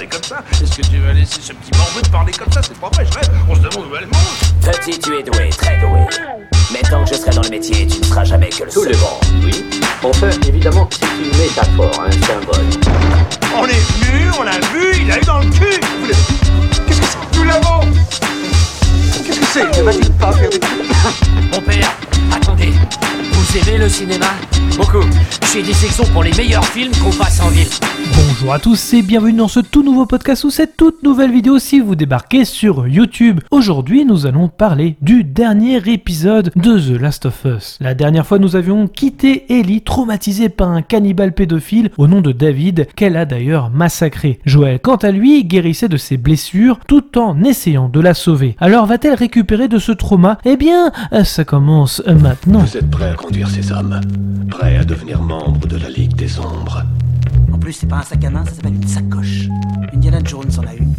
parler comme ça Est-ce que tu vas laisser ce petit morveux te parler comme ça? C'est pas vrai, je rêve. On se demande où elle mange. Petit, tu es doué, très doué. Mais tant que je serai dans le métier, tu ne seras jamais que le Tout seul. le monde, oui. Enfin, évidemment, c'est une métaphore, un symbole. On est venu, on l'a vu, il a eu dans le cul. Vous l'avez- Qu'est-ce que c'est Nous l'avons. Qu'est-ce que c'est? Ne pas faire des Mon père. Vous aimez le cinéma Beaucoup. J'ai des sections pour les meilleurs films qu'on passe en ville. Bonjour à tous et bienvenue dans ce tout nouveau podcast ou cette toute nouvelle vidéo si vous débarquez sur YouTube. Aujourd'hui, nous allons parler du dernier épisode de The Last of Us. La dernière fois, nous avions quitté Ellie, traumatisée par un cannibale pédophile au nom de David, qu'elle a d'ailleurs massacré. Joël, quant à lui, guérissait de ses blessures tout en essayant de la sauver. Alors va-t-elle récupérer de ce trauma? Eh bien, ça commence maintenant. Vous êtes prêt à conduire ces hommes Prêt à devenir membre de la Ligue des Ombres En plus, c'est pas un sac à main, ça s'appelle une sacoche. Indiana Jones en a une.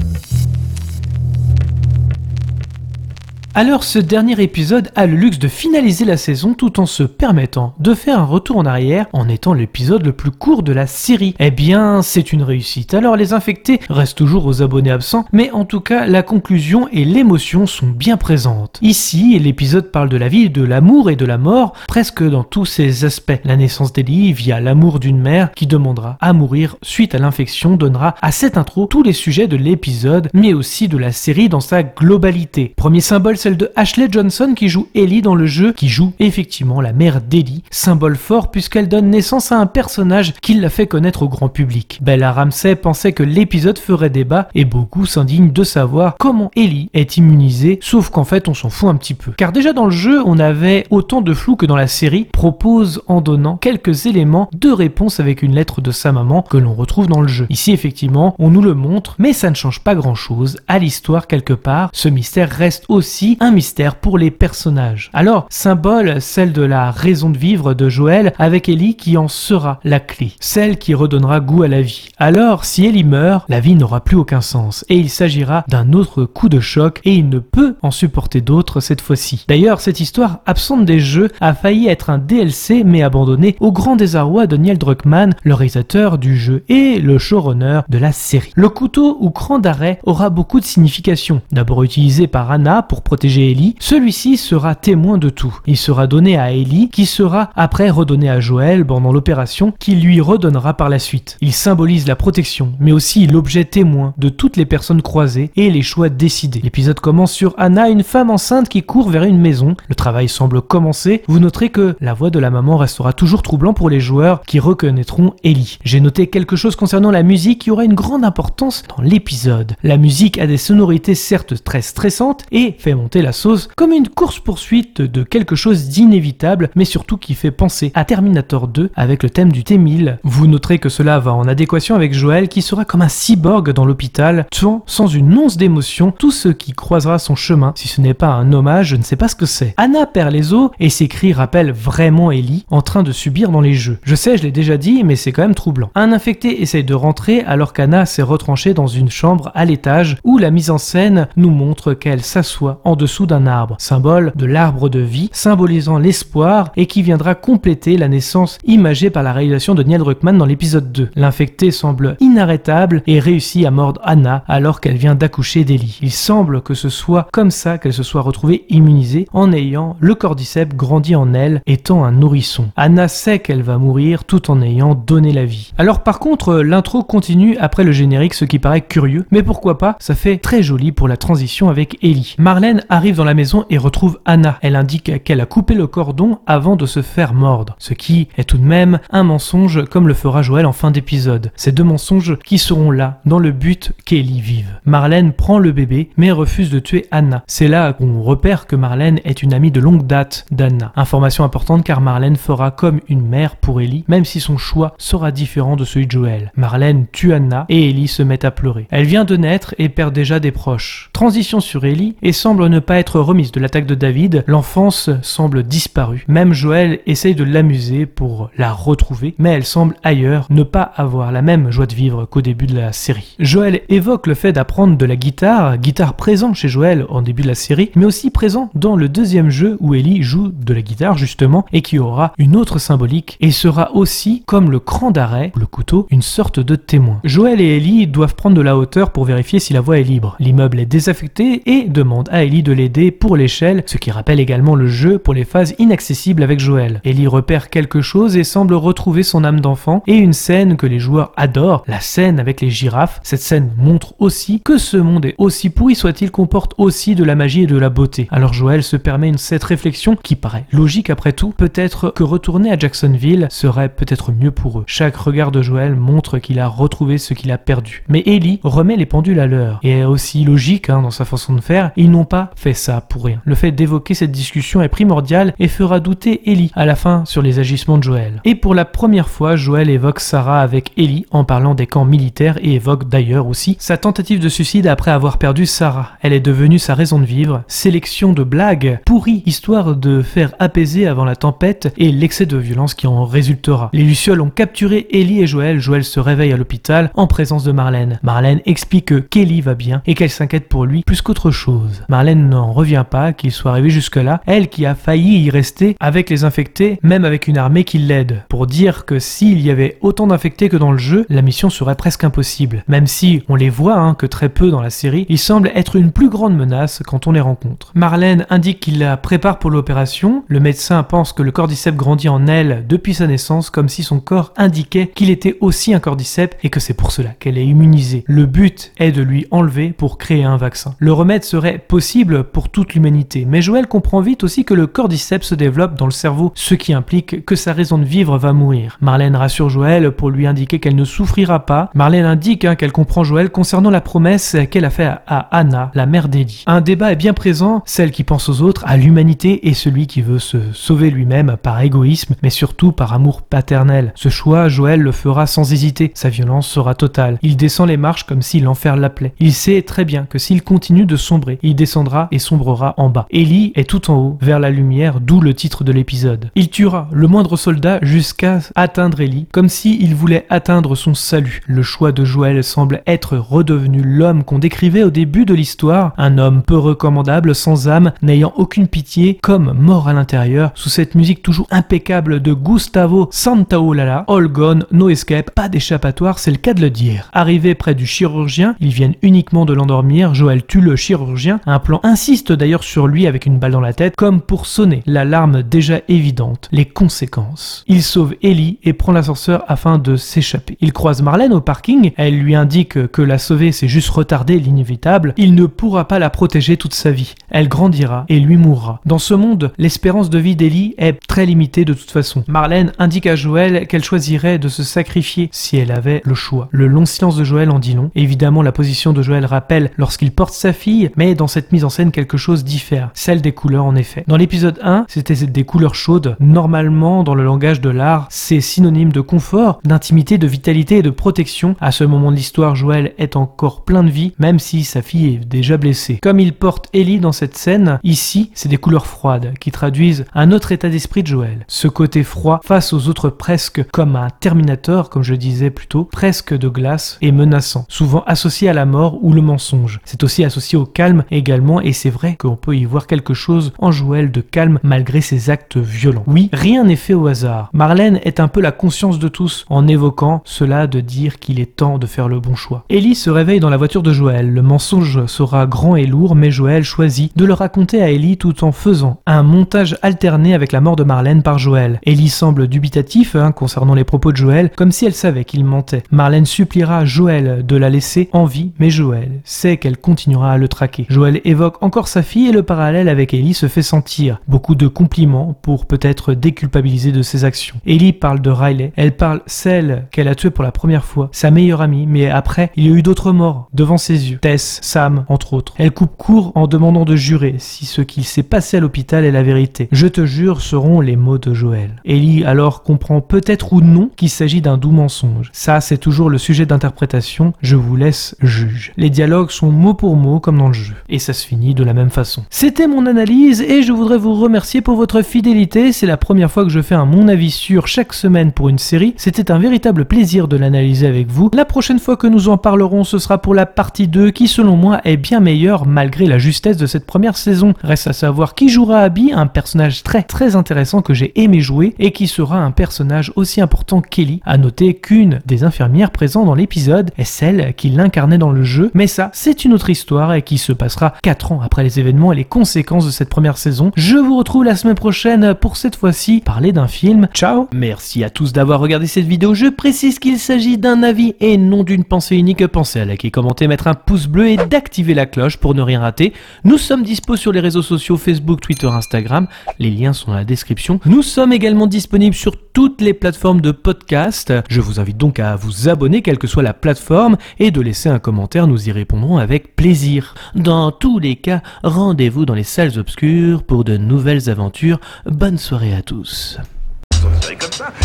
Alors ce dernier épisode a le luxe de finaliser la saison tout en se permettant de faire un retour en arrière en étant l'épisode le plus court de la série. Eh bien, c'est une réussite. Alors les infectés restent toujours aux abonnés absents, mais en tout cas la conclusion et l'émotion sont bien présentes. Ici, l'épisode parle de la vie, de l'amour et de la mort, presque dans tous ses aspects. La naissance d'Ellie via l'amour d'une mère qui demandera à mourir suite à l'infection donnera à cette intro tous les sujets de l'épisode, mais aussi de la série dans sa globalité. Premier symbole, celle de Ashley Johnson qui joue Ellie dans le jeu, qui joue effectivement la mère d'Ellie. Symbole fort puisqu'elle donne naissance à un personnage qui l'a fait connaître au grand public. Bella Ramsey pensait que l'épisode ferait débat et beaucoup s'indignent de savoir comment Ellie est immunisée, sauf qu'en fait on s'en fout un petit peu. Car déjà dans le jeu, on avait autant de flou que dans la série, propose en donnant quelques éléments de réponse avec une lettre de sa maman que l'on retrouve dans le jeu. Ici effectivement, on nous le montre, mais ça ne change pas grand chose à l'histoire quelque part. Ce mystère reste aussi un mystère pour les personnages. Alors, symbole, celle de la raison de vivre de Joël avec Ellie qui en sera la clé, celle qui redonnera goût à la vie. Alors, si Ellie meurt, la vie n'aura plus aucun sens et il s'agira d'un autre coup de choc et il ne peut en supporter d'autres cette fois-ci. D'ailleurs, cette histoire absente des jeux a failli être un DLC mais abandonné au grand désarroi de Neil Druckmann, le réalisateur du jeu et le showrunner de la série. Le couteau ou cran d'arrêt aura beaucoup de significations. D'abord utilisé par Anna pour protéger Ellie, celui-ci sera témoin de tout. Il sera donné à Ellie qui sera après redonné à Joël pendant l'opération qui lui redonnera par la suite. Il symbolise la protection mais aussi l'objet témoin de toutes les personnes croisées et les choix décidés. L'épisode commence sur Anna, une femme enceinte qui court vers une maison. Le travail semble commencer. Vous noterez que la voix de la maman restera toujours troublant pour les joueurs qui reconnaîtront Ellie. J'ai noté quelque chose concernant la musique qui aura une grande importance dans l'épisode. La musique a des sonorités certes très stressantes et fait monter la sauce comme une course-poursuite de quelque chose d'inévitable, mais surtout qui fait penser à Terminator 2 avec le thème du T-1000. Vous noterez que cela va en adéquation avec Joël qui sera comme un cyborg dans l'hôpital, tuant sans une once d'émotion tout ce qui croisera son chemin. Si ce n'est pas un hommage, je ne sais pas ce que c'est. Anna perd les os et ses cris rappellent vraiment Ellie en train de subir dans les jeux. Je sais, je l'ai déjà dit, mais c'est quand même troublant. Un infecté essaye de rentrer alors qu'Anna s'est retranchée dans une chambre à l'étage où la mise en scène nous montre qu'elle s'assoit en dessous d'un arbre, symbole de l'arbre de vie, symbolisant l'espoir et qui viendra compléter la naissance imagée par la réalisation de Neil Druckmann dans l'épisode 2. L'infecté semble inarrêtable et réussit à mordre Anna alors qu'elle vient d'accoucher d'Ellie. Il semble que ce soit comme ça qu'elle se soit retrouvée immunisée en ayant le cordyceps grandi en elle étant un nourrisson. Anna sait qu'elle va mourir tout en ayant donné la vie. Alors par contre, l'intro continue après le générique, ce qui paraît curieux, mais pourquoi pas, ça fait très joli pour la transition avec Ellie. Marlène arrive dans la maison et retrouve Anna. Elle indique qu'elle a coupé le cordon avant de se faire mordre, ce qui est tout de même un mensonge comme le fera Joël en fin d'épisode. Ces deux mensonges qui seront là dans le but qu'Ellie vive. Marlène prend le bébé mais refuse de tuer Anna. C'est là qu'on repère que Marlène est une amie de longue date d'Anna. Information importante car Marlène fera comme une mère pour Ellie, même si son choix sera différent de celui de Joël. Marlène tue Anna et Ellie se met à pleurer. Elle vient de naître et perd déjà des proches. Transition sur Ellie et semble ne pas être remise de l'attaque de David. L'enfance semble disparue. Même Joël essaye de l'amuser pour la retrouver, mais elle semble ailleurs, ne pas avoir la même joie de vivre qu'au début de la série. Joël évoque le fait d'apprendre de la guitare, guitare présent chez Joël en début de la série, mais aussi présent dans le deuxième jeu où Ellie joue de la guitare justement et qui aura une autre symbolique et sera aussi comme le cran d'arrêt, le couteau, une sorte de témoin. Joël et Ellie doivent prendre de la hauteur pour vérifier si la voie est libre. L'immeuble est désaffecté et demande à Ellie de l'aider pour l'échelle, ce qui rappelle également le jeu pour les phases inaccessibles avec Joël. Ellie repère quelque chose et semble retrouver son âme d'enfant et une scène que les joueurs adorent, la scène avec les girafes. Cette scène montre aussi que ce monde est aussi pourri soit-il comporte aussi de la magie et de la beauté. Alors Joël se permet une, cette réflexion qui paraît logique après tout, peut-être que retourner à Jacksonville serait peut-être mieux pour eux. Chaque regard de Joël montre qu'il a retrouvé ce qu'il a perdu. Mais Ellie remet les pendules à l'heure et est aussi logique hein, dans sa façon de faire. Ils n'ont pas fait ça pour rien. Le fait d'évoquer cette discussion est primordial et fera douter Ellie à la fin sur les agissements de Joël. Et pour la première fois, Joël évoque Sarah avec Ellie en parlant des camps militaires et évoque d'ailleurs aussi sa tentative de suicide après avoir perdu Sarah. Elle est devenue sa raison de vivre. Sélection de blagues pourries histoire de faire apaiser avant la tempête et l'excès de violence qui en résultera. Les Lucioles ont capturé Ellie et Joël. Joël se réveille à l'hôpital en présence de Marlène. Marlène explique que va bien et qu'elle s'inquiète pour lui plus qu'autre chose. N'en revient pas qu'il soit arrivé jusque-là, elle qui a failli y rester avec les infectés, même avec une armée qui l'aide, pour dire que s'il y avait autant d'infectés que dans le jeu, la mission serait presque impossible. Même si on les voit hein, que très peu dans la série, ils semblent être une plus grande menace quand on les rencontre. Marlène indique qu'il la prépare pour l'opération, le médecin pense que le cordyceps grandit en elle depuis sa naissance comme si son corps indiquait qu'il était aussi un cordyceps et que c'est pour cela qu'elle est immunisée. Le but est de lui enlever pour créer un vaccin. Le remède serait possible pour toute l'humanité, mais Joël comprend vite aussi que le cordyceps se développe dans le cerveau, ce qui implique que sa raison de vivre va mourir. Marlène rassure Joël pour lui indiquer qu'elle ne souffrira pas. Marlène indique hein, qu'elle comprend Joël concernant la promesse qu'elle a faite à Anna, la mère d'Eddie. Un débat est bien présent, celle qui pense aux autres, à l'humanité et celui qui veut se sauver lui-même par égoïsme, mais surtout par amour paternel. Ce choix, Joël le fera sans hésiter. Sa violence sera totale. Il descend les marches comme si l'enfer l'appelait. Il sait très bien que s'il continue de sombrer, il descendra et sombrera en bas. Ellie est tout en haut, vers la lumière, d'où le titre de l'épisode. Il tuera le moindre soldat jusqu'à atteindre Ellie, comme s'il voulait atteindre son salut. Le choix de Joël semble être redevenu l'homme qu'on décrivait au début de l'histoire, un homme peu recommandable, sans âme, n'ayant aucune pitié, comme mort à l'intérieur, sous cette musique toujours impeccable de Gustavo Santaolalla, All Gone, No Escape, pas d'échappatoire, c'est le cas de le dire. Arrivé près du chirurgien, ils viennent uniquement de l'endormir, Joël tue le chirurgien, un plan insiste d'ailleurs sur lui avec une balle dans la tête, comme pour sonner l'alarme déjà évidente, les conséquences. Il sauve Ellie et prend l'ascenseur afin de s'échapper. Il croise Marlène au parking, elle lui indique que la sauver c'est juste retarder l'inévitable, il ne pourra pas la protéger toute sa vie. Elle grandira et lui mourra. Dans ce monde, l'espérance de vie d'Ellie est très limitée de toute façon. Marlène indique à Joël qu'elle choisirait de se sacrifier si elle avait le choix. Le long silence de Joël en dit long. Évidemment, la position de Joël rappelle lorsqu'il porte sa fille, mais dans cette mise en scène, quelque chose diffère. Celle des couleurs, en effet. Dans l'épisode 1, c'était des couleurs chaudes. Normalement, dans le langage de l'art, c'est synonyme de confort, d'intimité, de vitalité et de protection. À ce moment de l'histoire, Joël est encore plein de vie, même si sa fille est déjà blessée. Comme il porte Ellie dans cette scène, ici, c'est des couleurs froides qui traduisent un autre état d'esprit de Joël. Ce côté froid face aux autres presque comme un Terminator, comme je disais plus tôt, presque de glace et menaçant, souvent associé à la mort ou le mensonge. C'est aussi associé au calme également, et c'est vrai qu'on peut y voir quelque chose en Joël de calme malgré ses actes violents. Oui, rien n'est fait au hasard. Marlène est un peu la conscience de tous en évoquant cela de dire qu'il est temps de faire le bon choix. Ellie se réveille dans la voiture de Joël. Le mensonge sera grand et lourd, mais Joël choisit de le raconter à Ellie tout en faisant un montage alterné avec la mort de Marlène par Joël. Ellie semble dubitatif hein, concernant les propos de Joël, comme si elle savait qu'il mentait. Marlène suppliera Joël de la laisser en vie, mais Joël sait qu'elle continuera à le traquer. Joël évoque encore sa fille et le parallèle avec Ellie se fait sentir. Beaucoup de compliments pour peut-être déculpabiliser de ses actions. Ellie parle de Riley, elle parle celle qu'elle a tuée pour la première fois, sa meilleure amie, mais après, il y a eu d'autres morts devant ses yeux. Tess, Sam, entre autres. Elle coupe court en demandant de jurer si ce qu'il s'est passé à l'hôpital est la vérité. Je te jure seront les mots de Joël. Ellie alors comprend peut-être ou non qu'il s'agit d'un doux mensonge. Ça, c'est toujours le sujet d'interprétation. Je vous laisse juge. Les dialogues sont mot pour mot comme dans le jeu. Et ça se finit de la même façon. C'était mon analyse et je voudrais vous remercier pour votre fidélité. C'est la première fois que je fais un mon avis sur chaque semaine pour une série. C'était un véritable plaisir de l'analyser avec vous. La prochaine fois que nous en parlerons, ce sera pour la partie 2 qui selon moi est bien meilleure malgré la justesse de cette première saison. Reste à savoir qui jouera Abby, un personnage très très intéressant que j'ai aimé jouer et qui sera un personnage aussi important qu'Ellie. À noter qu'une des infirmières présentes dans l'épisode est celle qui l'incarnait dans le jeu, mais ça c'est une autre histoire et qui se passera 4 ans après les événements et les conséquences de cette première saison. Je vous retrouve la semaine prochaine pour cette fois-ci parler d'un film. Ciao Merci à tous d'avoir regardé cette vidéo. Je précise qu'il s'agit d'un avis et non d'une pensée unique. Pensez à liker, commenter, mettre un pouce bleu et d'activer la cloche pour ne rien rater. Nous sommes dispo sur les réseaux sociaux Facebook, Twitter, Instagram. Les liens sont dans la description. Nous sommes également disponibles sur toutes les plateformes de podcast. Je vous invite donc à vous abonner quelle que soit la plateforme et de laisser un commentaire. Nous y répondrons avec plaisir. Dans tous les cas, rendez-vous dans les salles obscures pour de nouvelles aventures. Bonne soirée à tous.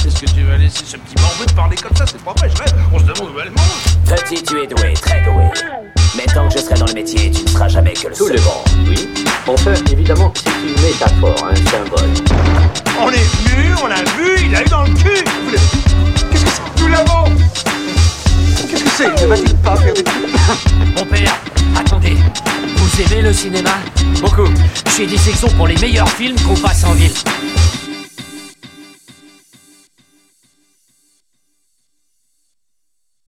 Est-ce que tu vas laisser ce petit bambou te parler comme ça? C'est pas vrai, je rêve. On se demande où elle mange. Petit, tu es doué, très doué. Mais tant que je serai dans le métier, tu ne seras jamais que le Tout le second. monde, oui. Enfin, évidemment, c'est une métaphore, un symbole. On est venu, on l'a vu, il a eu dans le cul le- Qu'est-ce que c'est? Nous l'avons Qu'est-ce que c'est? Ne va-t-il pas faire des cinéma Beaucoup. Je suis des sections pour les meilleurs films qu'on passe en ville.